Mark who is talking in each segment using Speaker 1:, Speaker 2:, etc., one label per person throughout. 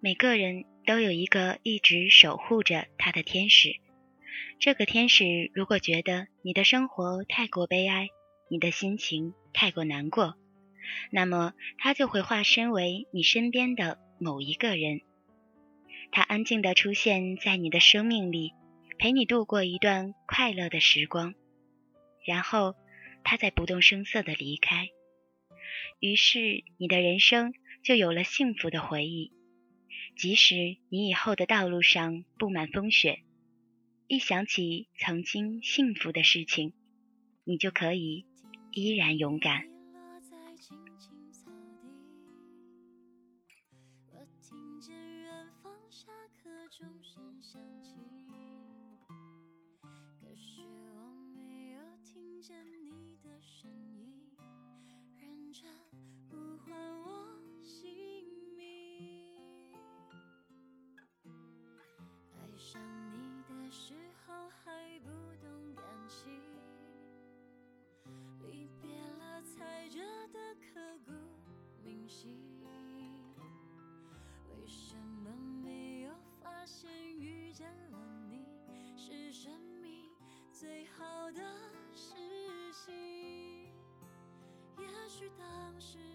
Speaker 1: 每个人都有一个一直守护着他的天使。这个天使如果觉得你的生活太过悲哀，你的心情太过难过，那么他就会化身为你身边的某一个人。他安静地出现在你的生命里，陪你度过一段快乐的时光，然后他再不动声色地离开。于是你的人生就有了幸福的回忆，即使你以后的道路上布满风雪，一想起曾经幸福的事情，你就可以依然勇敢。
Speaker 2: 为什么没有发现遇见了你是生命最好的事情？也许当时。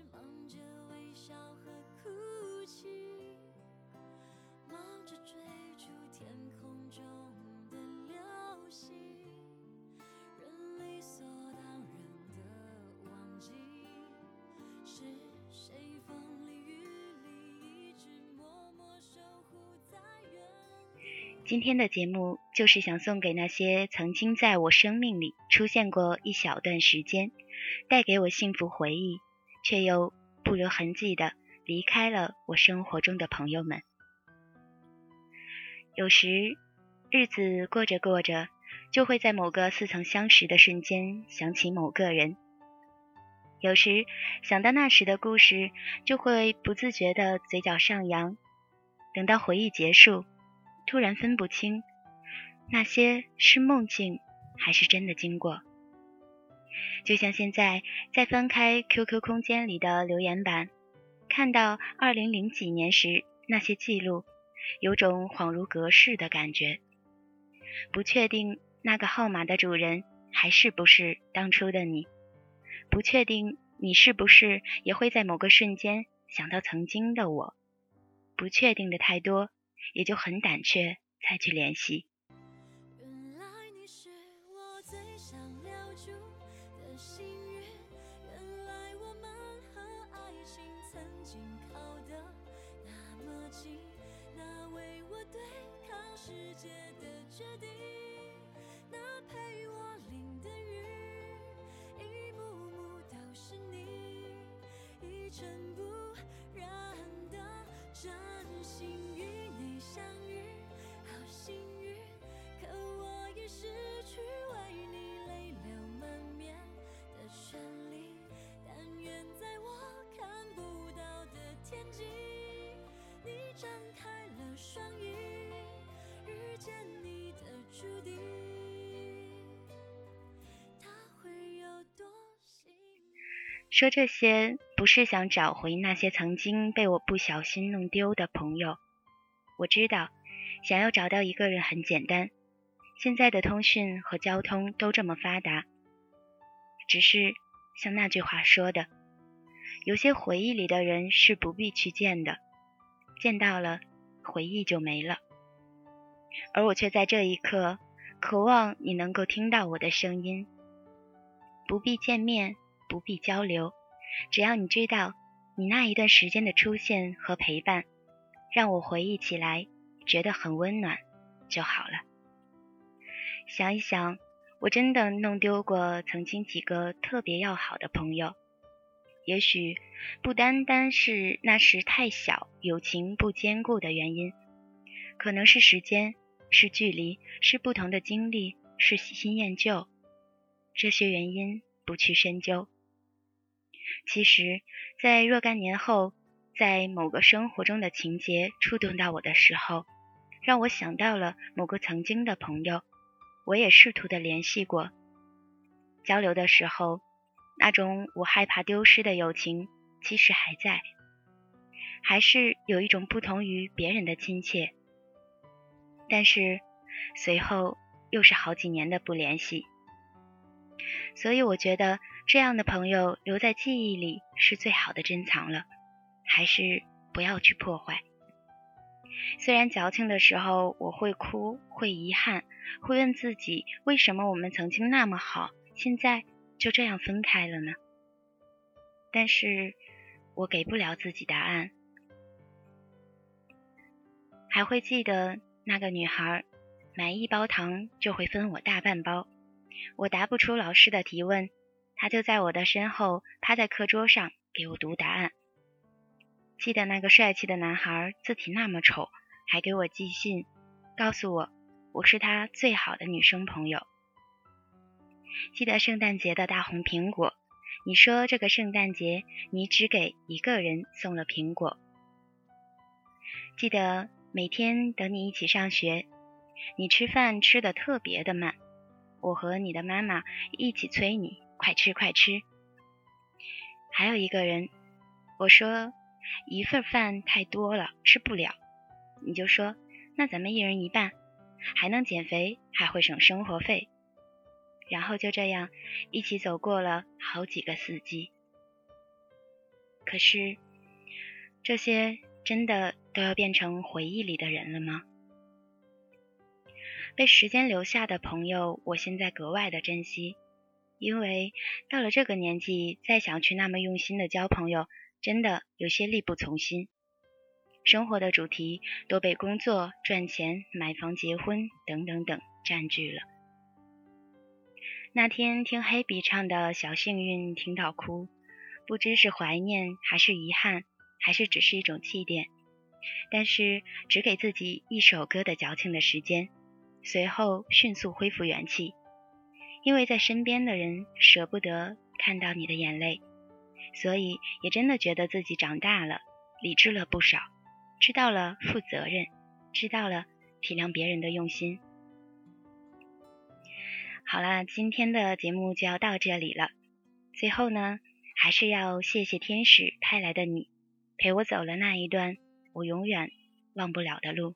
Speaker 1: 今天的节目就是想送给那些曾经在我生命里出现过一小段时间，带给我幸福回忆，却又不留痕迹的离开了我生活中的朋友们。有时，日子过着过着，就会在某个似曾相识的瞬间想起某个人；有时想到那时的故事，就会不自觉的嘴角上扬。等到回忆结束。突然分不清，那些是梦境还是真的经过。就像现在在翻开 QQ 空间里的留言板，看到二零零几年时那些记录，有种恍如隔世的感觉。不确定那个号码的主人还是不是当初的你，不确定你是不是也会在某个瞬间想到曾经的我，不确定的太多。也就很胆怯再去联系。世界的决定说这些不是想找回那些曾经被我不小心弄丢的朋友。我知道，想要找到一个人很简单，现在的通讯和交通都这么发达。只是像那句话说的，有些回忆里的人是不必去见的，见到了，回忆就没了。而我却在这一刻，渴望你能够听到我的声音，不必见面。不必交流，只要你知道你那一段时间的出现和陪伴，让我回忆起来觉得很温暖就好了。想一想，我真的弄丢过曾经几个特别要好的朋友，也许不单单是那时太小，友情不坚固的原因，可能是时间，是距离，是不同的经历，是喜新厌旧，这些原因不去深究。其实，在若干年后，在某个生活中的情节触动到我的时候，让我想到了某个曾经的朋友，我也试图的联系过，交流的时候，那种我害怕丢失的友情其实还在，还是有一种不同于别人的亲切。但是随后又是好几年的不联系，所以我觉得这样的朋友留在记忆里是最好的珍藏了，还是不要去破坏。虽然矫情的时候我会哭，会遗憾，会问自己为什么我们曾经那么好，现在就这样分开了呢？但是我给不了自己答案。还会记得那个女孩，买一包糖就会分我大半包。我答不出老师的提问，他就在我的身后趴在课桌上给我读答案。记得那个帅气的男孩，字体那么丑，还给我寄信，告诉我我是他最好的女生朋友。记得圣诞节的大红苹果，你说这个圣诞节你只给一个人送了苹果。记得。每天等你一起上学，你吃饭吃的特别的慢，我和你的妈妈一起催你快吃快吃。还有一个人，我说一份饭太多了吃不了，你就说那咱们一人一半，还能减肥还会省生活费。然后就这样一起走过了好几个四季。可是这些真的。都要变成回忆里的人了吗？被时间留下的朋友，我现在格外的珍惜，因为到了这个年纪，再想去那么用心的交朋友，真的有些力不从心。生活的主题都被工作、赚钱、买房、结婚等等等占据了。那天听黑笔唱的小幸运，听到哭，不知是怀念，还是遗憾，还是只是一种祭奠。但是只给自己一首歌的矫情的时间，随后迅速恢复元气，因为在身边的人舍不得看到你的眼泪，所以也真的觉得自己长大了，理智了不少，知道了负责任，知道了体谅别人的用心。好了，今天的节目就要到这里了。最后呢，还是要谢谢天使派来的你，陪我走了那一段。我永远忘不了的路。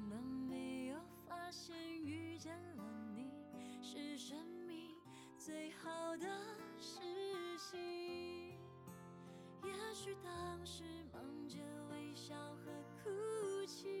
Speaker 2: 现遇见了你是生命最好的事情？也许当时忙着微笑和哭泣，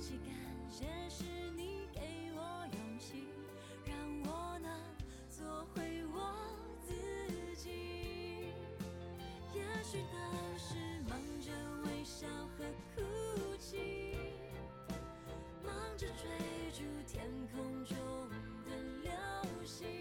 Speaker 2: 去感谢是你给我勇气，让我能做回我自己，也许当时忙着微笑和哭泣，忙着追逐天空中的流星。